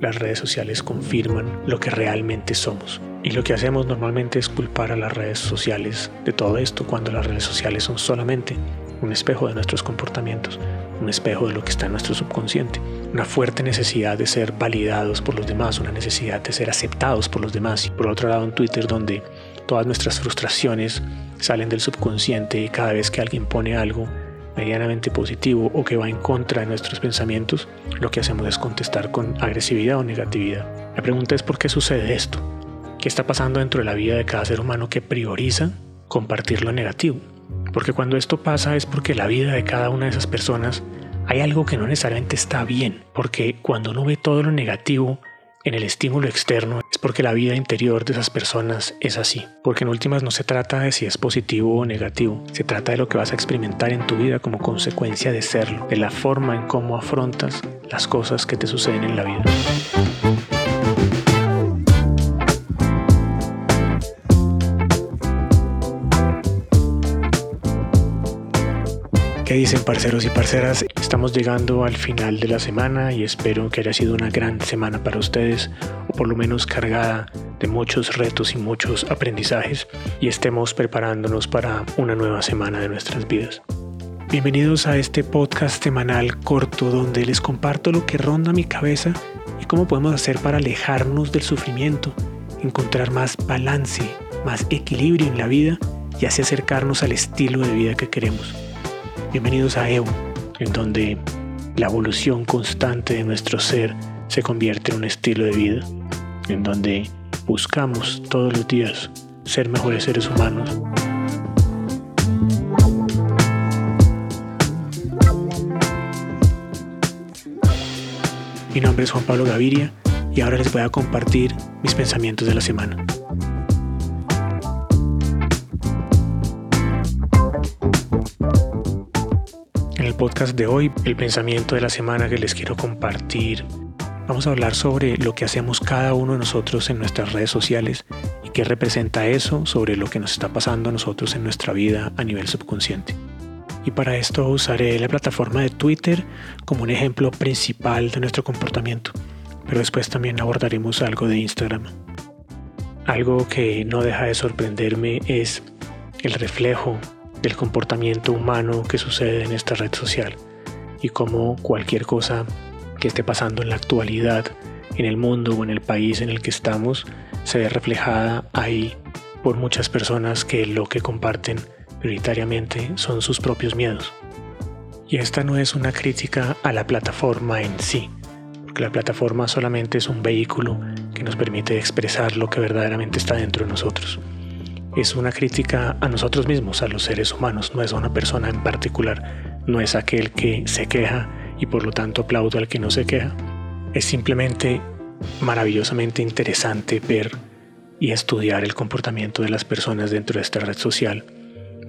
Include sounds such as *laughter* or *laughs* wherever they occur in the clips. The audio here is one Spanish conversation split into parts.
las redes sociales confirman lo que realmente somos. Y lo que hacemos normalmente es culpar a las redes sociales de todo esto cuando las redes sociales son solamente un espejo de nuestros comportamientos, un espejo de lo que está en nuestro subconsciente, una fuerte necesidad de ser validados por los demás, una necesidad de ser aceptados por los demás. Y por otro lado en Twitter donde todas nuestras frustraciones salen del subconsciente y cada vez que alguien pone algo medianamente positivo o que va en contra de nuestros pensamientos, lo que hacemos es contestar con agresividad o negatividad. La pregunta es por qué sucede esto. ¿Qué está pasando dentro de la vida de cada ser humano que prioriza compartir lo negativo? Porque cuando esto pasa es porque la vida de cada una de esas personas hay algo que no necesariamente está bien, porque cuando uno ve todo lo negativo en el estímulo externo es porque la vida interior de esas personas es así. Porque en últimas no se trata de si es positivo o negativo, se trata de lo que vas a experimentar en tu vida como consecuencia de serlo, de la forma en cómo afrontas las cosas que te suceden en la vida. Dicen parceros y parceras? Estamos llegando al final de la semana y espero que haya sido una gran semana para ustedes o por lo menos cargada de muchos retos y muchos aprendizajes y estemos preparándonos para una nueva semana de nuestras vidas. Bienvenidos a este podcast semanal corto donde les comparto lo que ronda mi cabeza y cómo podemos hacer para alejarnos del sufrimiento, encontrar más balance, más equilibrio en la vida y así acercarnos al estilo de vida que queremos. Bienvenidos a EU, en donde la evolución constante de nuestro ser se convierte en un estilo de vida, en donde buscamos todos los días ser mejores seres humanos. Mi nombre es Juan Pablo Gaviria y ahora les voy a compartir mis pensamientos de la semana. Podcast de hoy, el pensamiento de la semana que les quiero compartir. Vamos a hablar sobre lo que hacemos cada uno de nosotros en nuestras redes sociales y qué representa eso sobre lo que nos está pasando a nosotros en nuestra vida a nivel subconsciente. Y para esto usaré la plataforma de Twitter como un ejemplo principal de nuestro comportamiento, pero después también abordaremos algo de Instagram. Algo que no deja de sorprenderme es el reflejo del comportamiento humano que sucede en esta red social y cómo cualquier cosa que esté pasando en la actualidad en el mundo o en el país en el que estamos se ve reflejada ahí por muchas personas que lo que comparten prioritariamente son sus propios miedos. Y esta no es una crítica a la plataforma en sí, porque la plataforma solamente es un vehículo que nos permite expresar lo que verdaderamente está dentro de nosotros es una crítica a nosotros mismos, a los seres humanos, no es a una persona en particular, no es aquel que se queja y por lo tanto aplaudo al que no se queja. Es simplemente maravillosamente interesante ver y estudiar el comportamiento de las personas dentro de esta red social,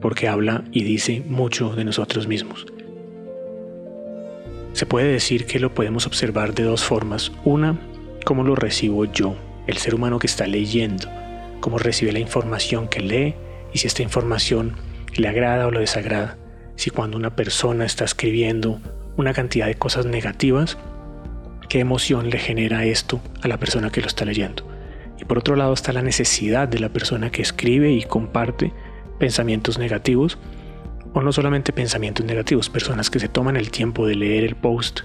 porque habla y dice mucho de nosotros mismos. Se puede decir que lo podemos observar de dos formas. Una, cómo lo recibo yo, el ser humano que está leyendo cómo recibe la información que lee y si esta información le agrada o lo desagrada. Si cuando una persona está escribiendo una cantidad de cosas negativas, qué emoción le genera esto a la persona que lo está leyendo. Y por otro lado está la necesidad de la persona que escribe y comparte pensamientos negativos, o no solamente pensamientos negativos, personas que se toman el tiempo de leer el post,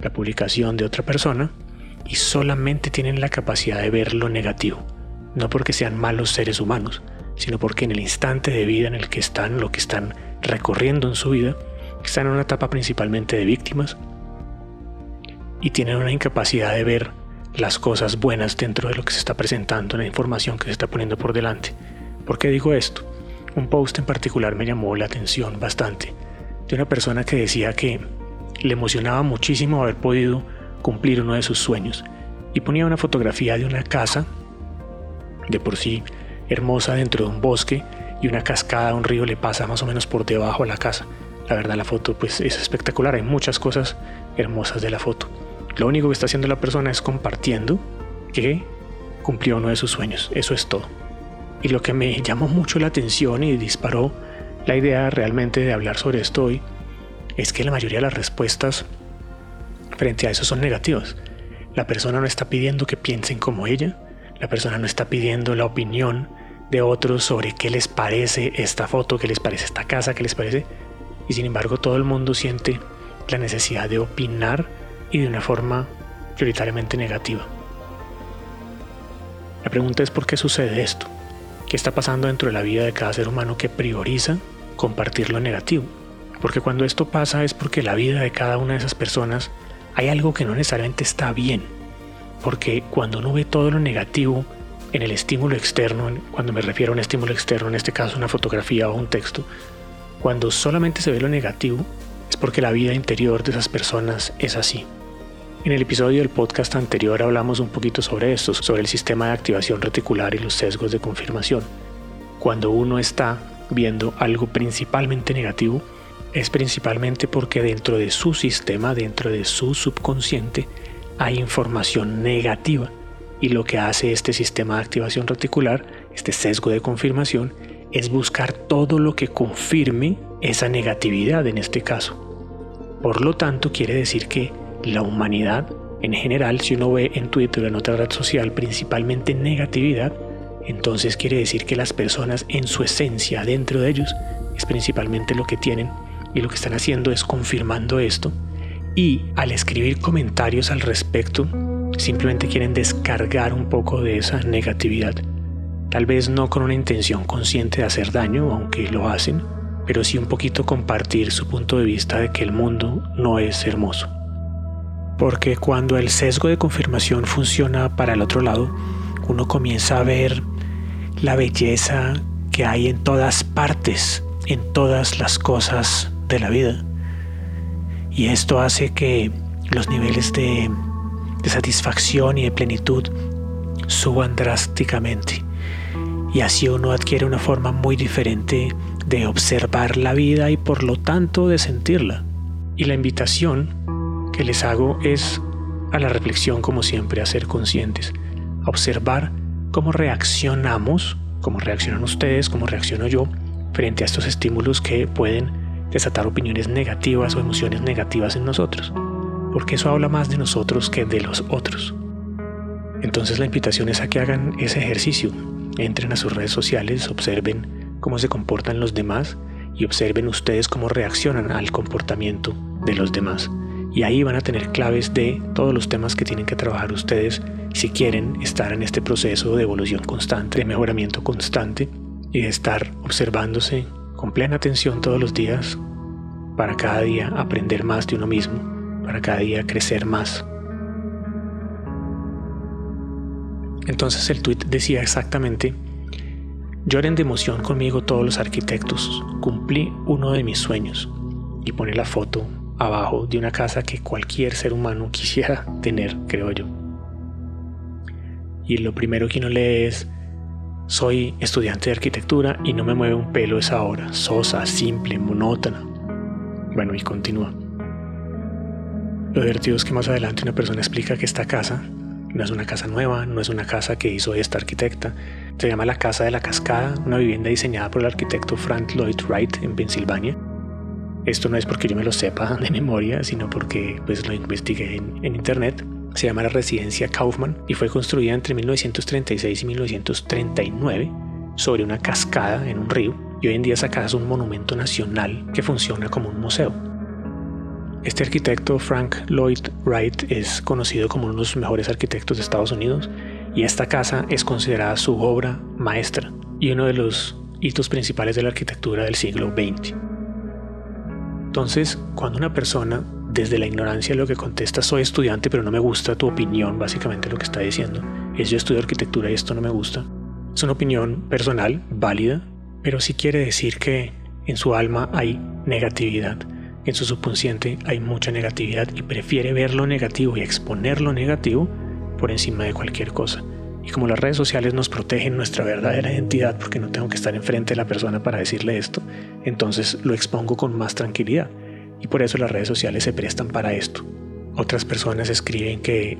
la publicación de otra persona, y solamente tienen la capacidad de ver lo negativo no porque sean malos seres humanos, sino porque en el instante de vida en el que están, lo que están recorriendo en su vida, están en una etapa principalmente de víctimas y tienen una incapacidad de ver las cosas buenas dentro de lo que se está presentando, la información que se está poniendo por delante. ¿Por qué digo esto? Un post en particular me llamó la atención bastante de una persona que decía que le emocionaba muchísimo haber podido cumplir uno de sus sueños y ponía una fotografía de una casa de por sí hermosa dentro de un bosque y una cascada, un río le pasa más o menos por debajo a la casa. La verdad la foto pues es espectacular, hay muchas cosas hermosas de la foto. Lo único que está haciendo la persona es compartiendo que cumplió uno de sus sueños, eso es todo. Y lo que me llamó mucho la atención y disparó la idea realmente de hablar sobre esto hoy es que la mayoría de las respuestas frente a eso son negativas. La persona no está pidiendo que piensen como ella, la persona no está pidiendo la opinión de otros sobre qué les parece esta foto, qué les parece esta casa, qué les parece. Y sin embargo todo el mundo siente la necesidad de opinar y de una forma prioritariamente negativa. La pregunta es por qué sucede esto. ¿Qué está pasando dentro de la vida de cada ser humano que prioriza compartir lo negativo? Porque cuando esto pasa es porque la vida de cada una de esas personas hay algo que no necesariamente está bien. Porque cuando uno ve todo lo negativo en el estímulo externo, cuando me refiero a un estímulo externo, en este caso una fotografía o un texto, cuando solamente se ve lo negativo, es porque la vida interior de esas personas es así. En el episodio del podcast anterior hablamos un poquito sobre esto, sobre el sistema de activación reticular y los sesgos de confirmación. Cuando uno está viendo algo principalmente negativo, es principalmente porque dentro de su sistema, dentro de su subconsciente, hay información negativa. Y lo que hace este sistema de activación reticular, este sesgo de confirmación, es buscar todo lo que confirme esa negatividad en este caso. Por lo tanto, quiere decir que la humanidad en general, si uno ve en Twitter o en otra red social principalmente negatividad, entonces quiere decir que las personas en su esencia, dentro de ellos, es principalmente lo que tienen y lo que están haciendo es confirmando esto y al escribir comentarios al respecto, simplemente quieren descargar un poco de esa negatividad. Tal vez no con una intención consciente de hacer daño, aunque lo hacen, pero sí un poquito compartir su punto de vista de que el mundo no es hermoso. Porque cuando el sesgo de confirmación funciona para el otro lado, uno comienza a ver la belleza que hay en todas partes, en todas las cosas de la vida. Y esto hace que los niveles de, satisfacción y de plenitud suban drásticamente. Y así uno adquiere una forma muy diferente de observar la vida y por lo tanto de sentirla. Y la invitación que les hago es a la reflexión como siempre, a ser conscientes, a observar cómo reaccionamos, cómo reaccionan ustedes, cómo reacciono yo frente a estos estímulos que pueden desatar opiniones negativas o emociones negativas en nosotros, porque eso habla más de nosotros que de los otros. Entonces la invitación es a que hagan ese ejercicio, entren a sus redes sociales, observen cómo se comportan los demás y observen ustedes cómo reaccionan al comportamiento de los demás y ahí van a tener claves de todos los temas que tienen que trabajar ustedes si quieren estar en este proceso de evolución constante, de mejoramiento constante y de estar observándose con plena atención todos los días para cada día aprender más de uno mismo, para cada día crecer más. Entonces el tweet decía exactamente, lloren de emoción conmigo todos los arquitectos, cumplí uno de mis sueños y pone la foto abajo de una casa que cualquier ser humano *laughs* quisiera tener, creo yo. Y lo primero que uno lee es, soy estudiante de arquitectura y no me mueve un pelo esa hora, sosa, simple, monótona. Bueno, y continúa. Lo divertido es que más adelante una persona explica que esta casa no es una casa nueva, no es una casa que hizo esta arquitecta. Se llama la Casa de la Cascada, una vivienda diseñada por el arquitecto Frank Lloyd Wright en Pensilvania esto no es porque yo me lo sepa de memoria, sino porque pues lo investigué en, internet. Se llama la residencia Kaufman y fue construida entre 1936 y 1939 sobre una cascada en un río y hoy en día esa casa es un monumento nacional que funciona como un museo. Este arquitecto Frank Lloyd Wright es conocido como uno de los mejores arquitectos de Estados Unidos y esta casa es considerada su obra maestra y uno de los hitos principales de la arquitectura del siglo XX. Entonces, cuando una persona desde la ignorancia lo que contesta soy estudiante pero no me gusta tu opinión, básicamente lo que está diciendo es yo estudio arquitectura y esto no me gusta, es una opinión personal, válida, pero sí quiere decir que en su alma hay negatividad, en su subconsciente hay mucha negatividad y prefiere ver lo negativo y exponer lo negativo por encima de cualquier cosa. Y como las redes sociales nos protegen nuestra verdadera identidad porque no tengo que estar enfrente de la persona para decirle esto, entonces lo expongo con más tranquilidad. Y por eso las redes sociales se prestan para esto. Otras personas escriben que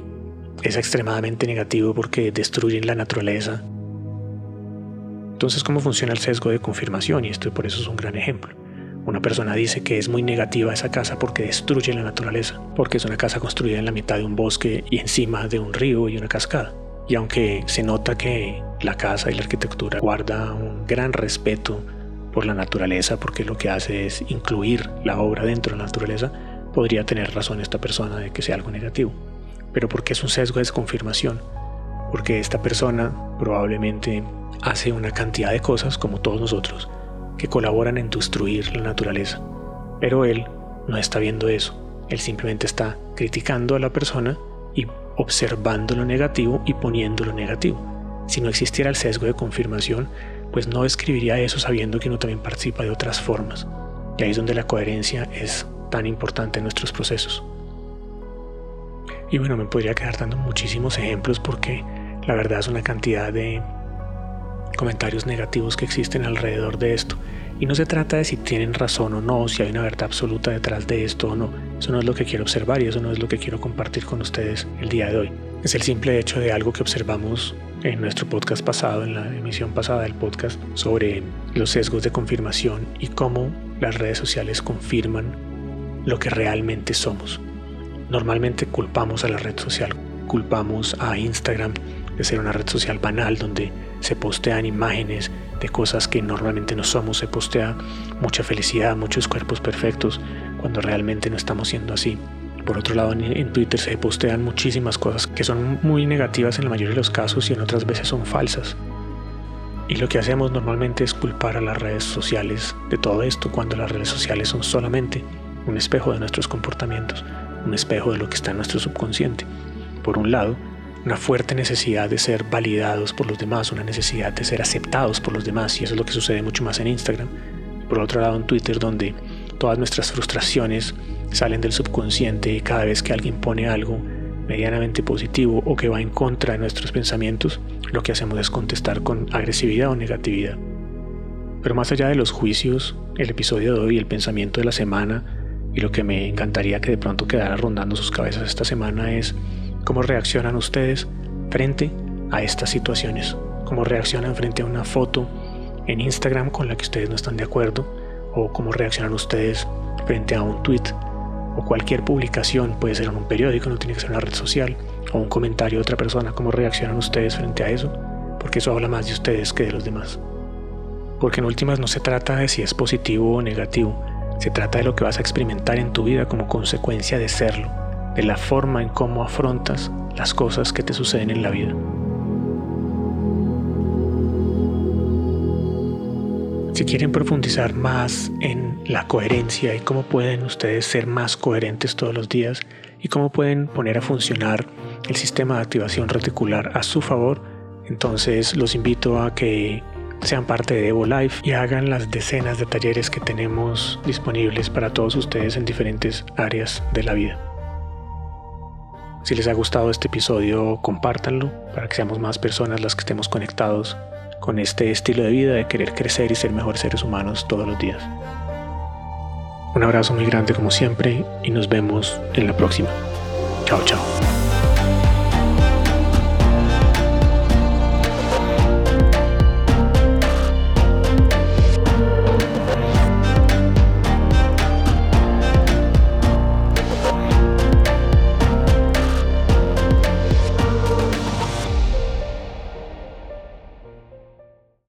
es extremadamente negativo porque destruyen la naturaleza. Entonces, ¿cómo funciona el sesgo de confirmación? Y esto por eso es un gran ejemplo. Una persona dice que es muy negativa esa casa porque destruye la naturaleza, porque es una casa construida en la mitad de un bosque y encima de un río y una cascada. Y aunque se nota que la casa y la arquitectura guarda un gran respeto por la naturaleza, porque lo que hace es incluir la obra dentro de la naturaleza, podría tener razón esta persona de que sea algo negativo. Pero porque es un sesgo de desconfirmación, porque esta persona probablemente hace una cantidad de cosas, como todos nosotros, que colaboran en destruir la naturaleza. Pero él no está viendo eso, él simplemente está criticando a la persona y observando lo negativo y poniendo lo negativo. Si no existiera el sesgo de confirmación, pues no escribiría eso sabiendo que uno también participa de otras formas. Y ahí es donde la coherencia es tan importante en nuestros procesos. Y bueno, me podría quedar dando muchísimos ejemplos porque la verdad es una cantidad de comentarios negativos que existen alrededor de esto. Y no se trata de si tienen razón o no, si hay una verdad absoluta detrás de esto o no. Eso no es lo que quiero observar y eso no es lo que quiero compartir con ustedes el día de hoy. Es el simple hecho de algo que observamos en nuestro podcast pasado, en la emisión pasada del podcast, sobre los sesgos de confirmación y cómo las redes sociales confirman lo que realmente somos. Normalmente culpamos a la red social, culpamos a Instagram de ser una red social banal donde se postean imágenes de cosas que normalmente no somos, se postea mucha felicidad, muchos cuerpos perfectos, cuando realmente no estamos siendo así. Por otro lado, en, Twitter se postean muchísimas cosas que son muy negativas en la mayoría de los casos y en otras veces son falsas. Y lo que hacemos normalmente es culpar a las redes sociales de todo esto, cuando las redes sociales son solamente un espejo de nuestros comportamientos, un espejo de lo que está en nuestro subconsciente. Por un lado, una fuerte necesidad de ser validados por los demás, una necesidad de ser aceptados por los demás, y eso es lo que sucede mucho más en Instagram. Por otro lado, en Twitter, donde todas nuestras frustraciones salen del subconsciente y cada vez que alguien pone algo medianamente positivo o que va en contra de nuestros pensamientos, lo que hacemos es contestar con agresividad o negatividad. Pero más allá de los juicios, el episodio de hoy, el pensamiento de la semana y lo que me encantaría que de pronto quedara rondando sus cabezas esta semana es ¿Cómo reaccionan ustedes frente a estas situaciones? ¿Cómo reaccionan frente a una foto en Instagram con la que ustedes no están de acuerdo? ¿O cómo reaccionan ustedes frente a un tweet o cualquier publicación? Puede ser en un periódico, no tiene que ser una red social, o un comentario de otra persona. ¿Cómo reaccionan ustedes frente a eso? Porque eso habla más de ustedes que de los demás. Porque en últimas no se trata de si es positivo o negativo, se trata de lo que vas a experimentar en tu vida como consecuencia de serlo de la forma en cómo afrontas las cosas que te suceden en la vida. Si quieren profundizar más en la coherencia y cómo pueden ustedes ser más coherentes todos los días y cómo pueden poner a funcionar el sistema de activación reticular a su favor, entonces los invito a que sean parte de Evo Life y hagan las decenas de talleres que tenemos disponibles para todos ustedes en diferentes áreas de la vida. Si les ha gustado este episodio, compártanlo para que seamos más personas las que estemos conectados con este estilo de vida de querer crecer y ser mejores seres humanos todos los días. Un abrazo muy grande como siempre y nos vemos en la próxima. Chao, chao.